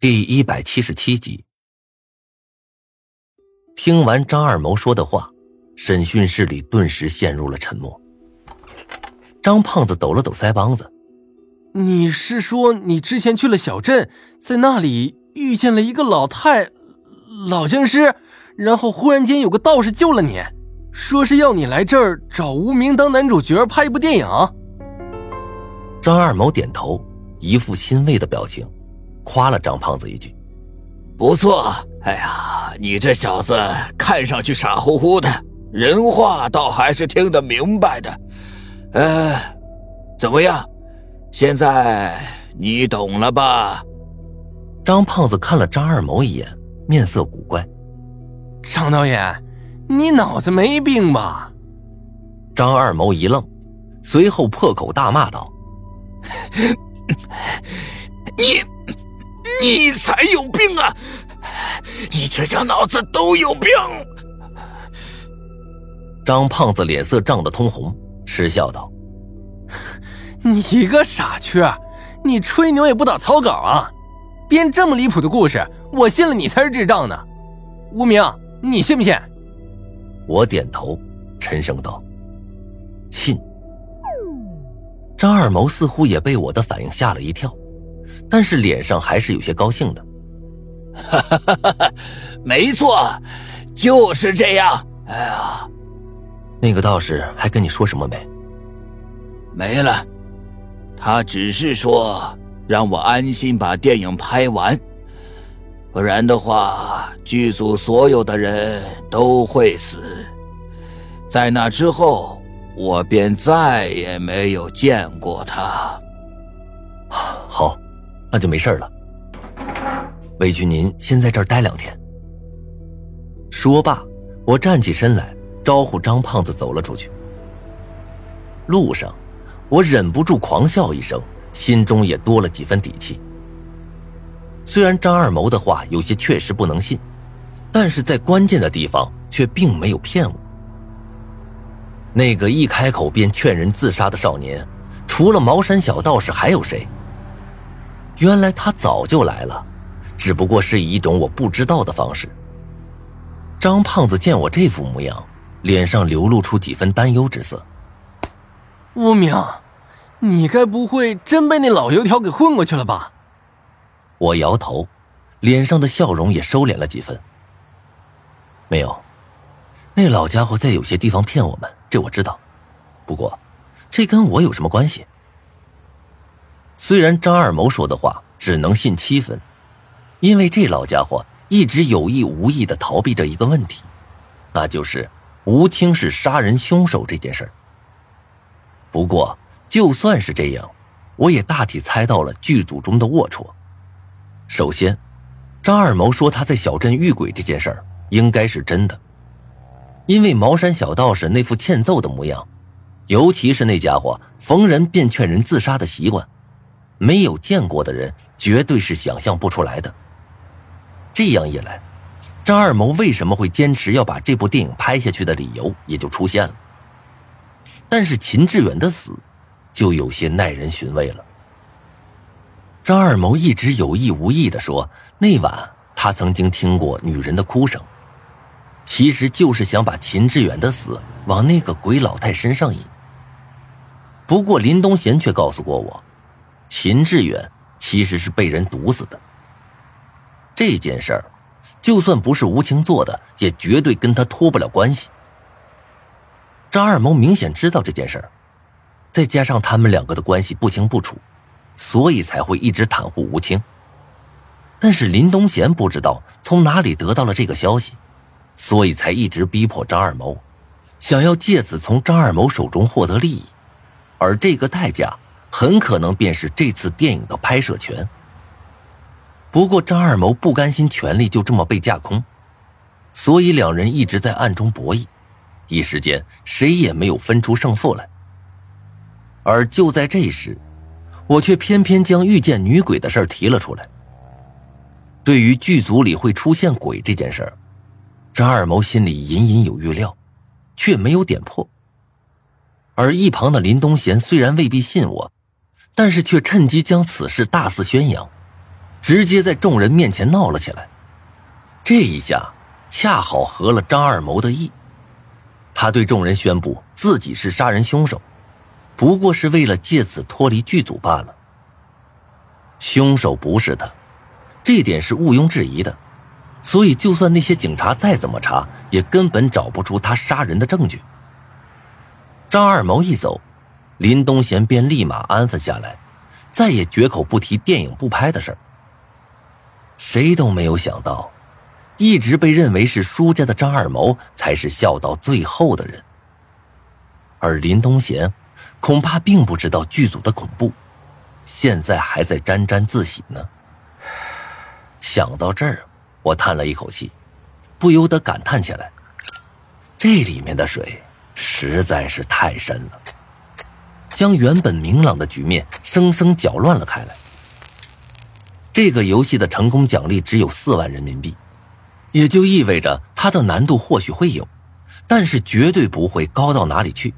第一百七十七集，听完张二谋说的话，审讯室里顿时陷入了沉默。张胖子抖了抖腮帮子：“你是说你之前去了小镇，在那里遇见了一个老太老僵尸，然后忽然间有个道士救了你，说是要你来这儿找无名当男主角拍一部电影？”张二谋点头，一副欣慰的表情。夸了张胖子一句：“不错，哎呀，你这小子看上去傻乎乎的，人话倒还是听得明白的。呃，怎么样？现在你懂了吧？”张胖子看了张二毛一眼，面色古怪：“张导演，你脑子没病吧？”张二毛一愣，随后破口大骂道：“ 你！”你才有病啊！你全家脑子都有病！张胖子脸色涨得通红，嗤笑道：“你个傻缺，你吹牛也不打草稿啊！编这么离谱的故事，我信了你才是智障呢！无名，你信不信？”我点头，沉声道：“信。”张二毛似乎也被我的反应吓了一跳。但是脸上还是有些高兴的，哈哈哈哈没错，就是这样。哎呀，那个道士还跟你说什么没？没了，他只是说让我安心把电影拍完，不然的话，剧组所有的人都会死。在那之后，我便再也没有见过他。好。那就没事了。委屈您先在这儿待两天。说罢，我站起身来，招呼张胖子走了出去。路上，我忍不住狂笑一声，心中也多了几分底气。虽然张二谋的话有些确实不能信，但是在关键的地方却并没有骗我。那个一开口便劝人自杀的少年，除了茅山小道士，还有谁？原来他早就来了，只不过是以一种我不知道的方式。张胖子见我这副模样，脸上流露出几分担忧之色。无名，你该不会真被那老油条给混过去了吧？我摇头，脸上的笑容也收敛了几分。没有，那老家伙在有些地方骗我们，这我知道。不过，这跟我有什么关系？虽然张二谋说的话只能信七分，因为这老家伙一直有意无意的逃避着一个问题，那就是吴清是杀人凶手这件事儿。不过就算是这样，我也大体猜到了剧组中的龌龊。首先，张二谋说他在小镇遇鬼这件事儿应该是真的，因为茅山小道士那副欠揍的模样，尤其是那家伙逢人便劝人自杀的习惯。没有见过的人绝对是想象不出来的。这样一来，张二谋为什么会坚持要把这部电影拍下去的理由也就出现了。但是秦志远的死，就有些耐人寻味了。张二谋一直有意无意的说，那晚他曾经听过女人的哭声，其实就是想把秦志远的死往那个鬼老太身上引。不过林东贤却告诉过我。秦志远其实是被人毒死的。这件事儿，就算不是吴清做的，也绝对跟他脱不了关系。张二谋明显知道这件事儿，再加上他们两个的关系不清不楚，所以才会一直袒护吴清。但是林东贤不知道从哪里得到了这个消息，所以才一直逼迫张二谋，想要借此从张二谋手中获得利益，而这个代价。很可能便是这次电影的拍摄权。不过张二谋不甘心权力就这么被架空，所以两人一直在暗中博弈，一时间谁也没有分出胜负来。而就在这时，我却偏偏将遇见女鬼的事提了出来。对于剧组里会出现鬼这件事儿，张二谋心里隐隐有预料，却没有点破。而一旁的林东贤虽然未必信我。但是却趁机将此事大肆宣扬，直接在众人面前闹了起来。这一下恰好合了张二谋的意，他对众人宣布自己是杀人凶手，不过是为了借此脱离剧组罢了。凶手不是他，这点是毋庸置疑的，所以就算那些警察再怎么查，也根本找不出他杀人的证据。张二谋一走，林东贤便立马安分下来，再也绝口不提电影不拍的事儿。谁都没有想到，一直被认为是输家的张二谋才是笑到最后的人，而林东贤恐怕并不知道剧组的恐怖，现在还在沾沾自喜呢。想到这儿，我叹了一口气，不由得感叹起来：这里面的水。实在是太深了，将原本明朗的局面生生搅乱了开来。这个游戏的成功奖励只有四万人民币，也就意味着它的难度或许会有，但是绝对不会高到哪里去。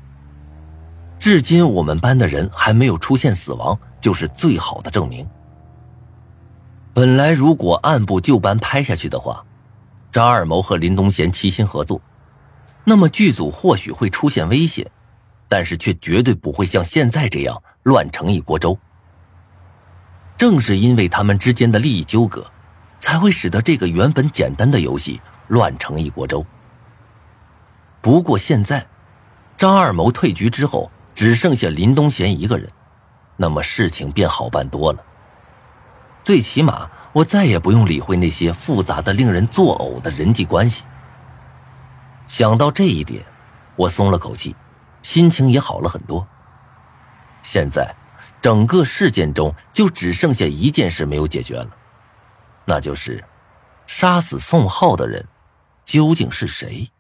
至今我们班的人还没有出现死亡，就是最好的证明。本来如果按部就班拍下去的话，张二谋和林东贤齐心合作。那么剧组或许会出现危险，但是却绝对不会像现在这样乱成一锅粥。正是因为他们之间的利益纠葛，才会使得这个原本简单的游戏乱成一锅粥。不过现在，张二谋退局之后，只剩下林东贤一个人，那么事情便好办多了。最起码，我再也不用理会那些复杂的、令人作呕的人际关系。想到这一点，我松了口气，心情也好了很多。现在，整个事件中就只剩下一件事没有解决了，那就是杀死宋浩的人究竟是谁？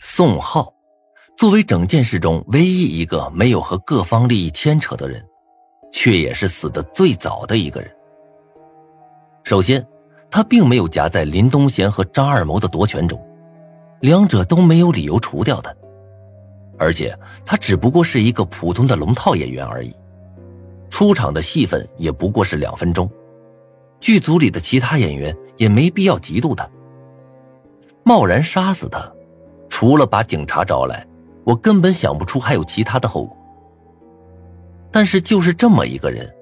宋浩作为整件事中唯一一个没有和各方利益牵扯的人，却也是死的最早的一个人。首先，他并没有夹在林东贤和张二谋的夺权中。两者都没有理由除掉他，而且他只不过是一个普通的龙套演员而已，出场的戏份也不过是两分钟，剧组里的其他演员也没必要嫉妒他。贸然杀死他，除了把警察招来，我根本想不出还有其他的后果。但是就是这么一个人，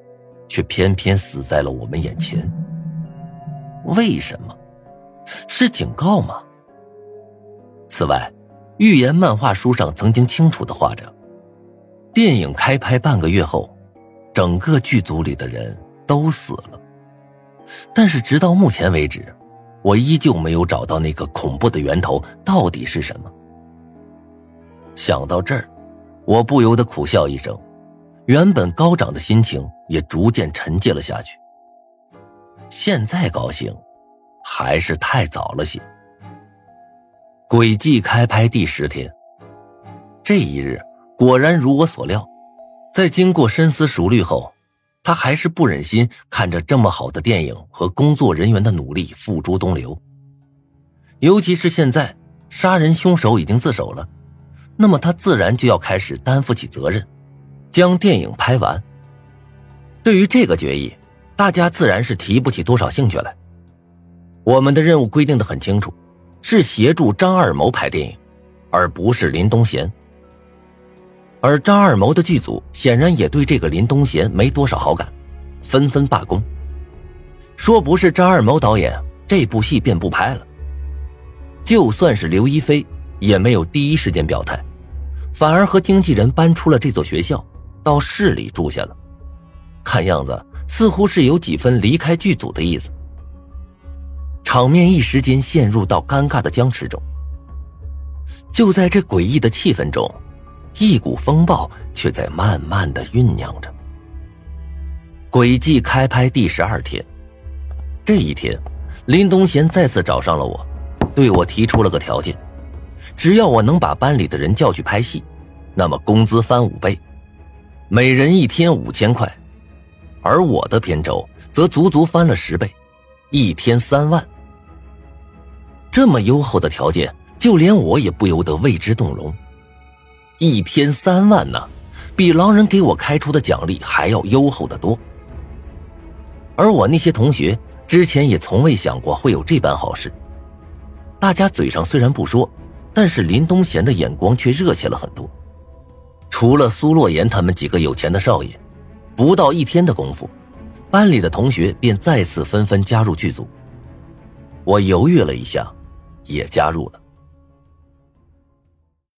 却偏偏死在了我们眼前。为什么？是警告吗？此外，预言漫画书上曾经清楚的画着，电影开拍半个月后，整个剧组里的人都死了。但是直到目前为止，我依旧没有找到那个恐怖的源头到底是什么。想到这儿，我不由得苦笑一声，原本高涨的心情也逐渐沉寂了下去。现在高兴，还是太早了些。诡计开拍第十天，这一日果然如我所料，在经过深思熟虑后，他还是不忍心看着这么好的电影和工作人员的努力付诸东流。尤其是现在杀人凶手已经自首了，那么他自然就要开始担负起责任，将电影拍完。对于这个决议，大家自然是提不起多少兴趣来。我们的任务规定的很清楚。是协助张二谋拍电影，而不是林东贤。而张二谋的剧组显然也对这个林东贤没多少好感，纷纷罢工，说不是张二谋导演，这部戏便不拍了。就算是刘亦菲，也没有第一时间表态，反而和经纪人搬出了这座学校，到市里住下了。看样子似乎是有几分离开剧组的意思。场面一时间陷入到尴尬的僵持中。就在这诡异的气氛中，一股风暴却在慢慢的酝酿着。轨迹开拍第十二天，这一天，林东贤再次找上了我，对我提出了个条件：只要我能把班里的人叫去拍戏，那么工资翻五倍，每人一天五千块；而我的片酬则足足翻了十倍，一天三万。这么优厚的条件，就连我也不由得为之动容。一天三万呢，比狼人给我开出的奖励还要优厚的多。而我那些同学之前也从未想过会有这般好事。大家嘴上虽然不说，但是林东贤的眼光却热切了很多。除了苏洛言他们几个有钱的少爷，不到一天的功夫，班里的同学便再次纷纷加入剧组。我犹豫了一下，也加入了。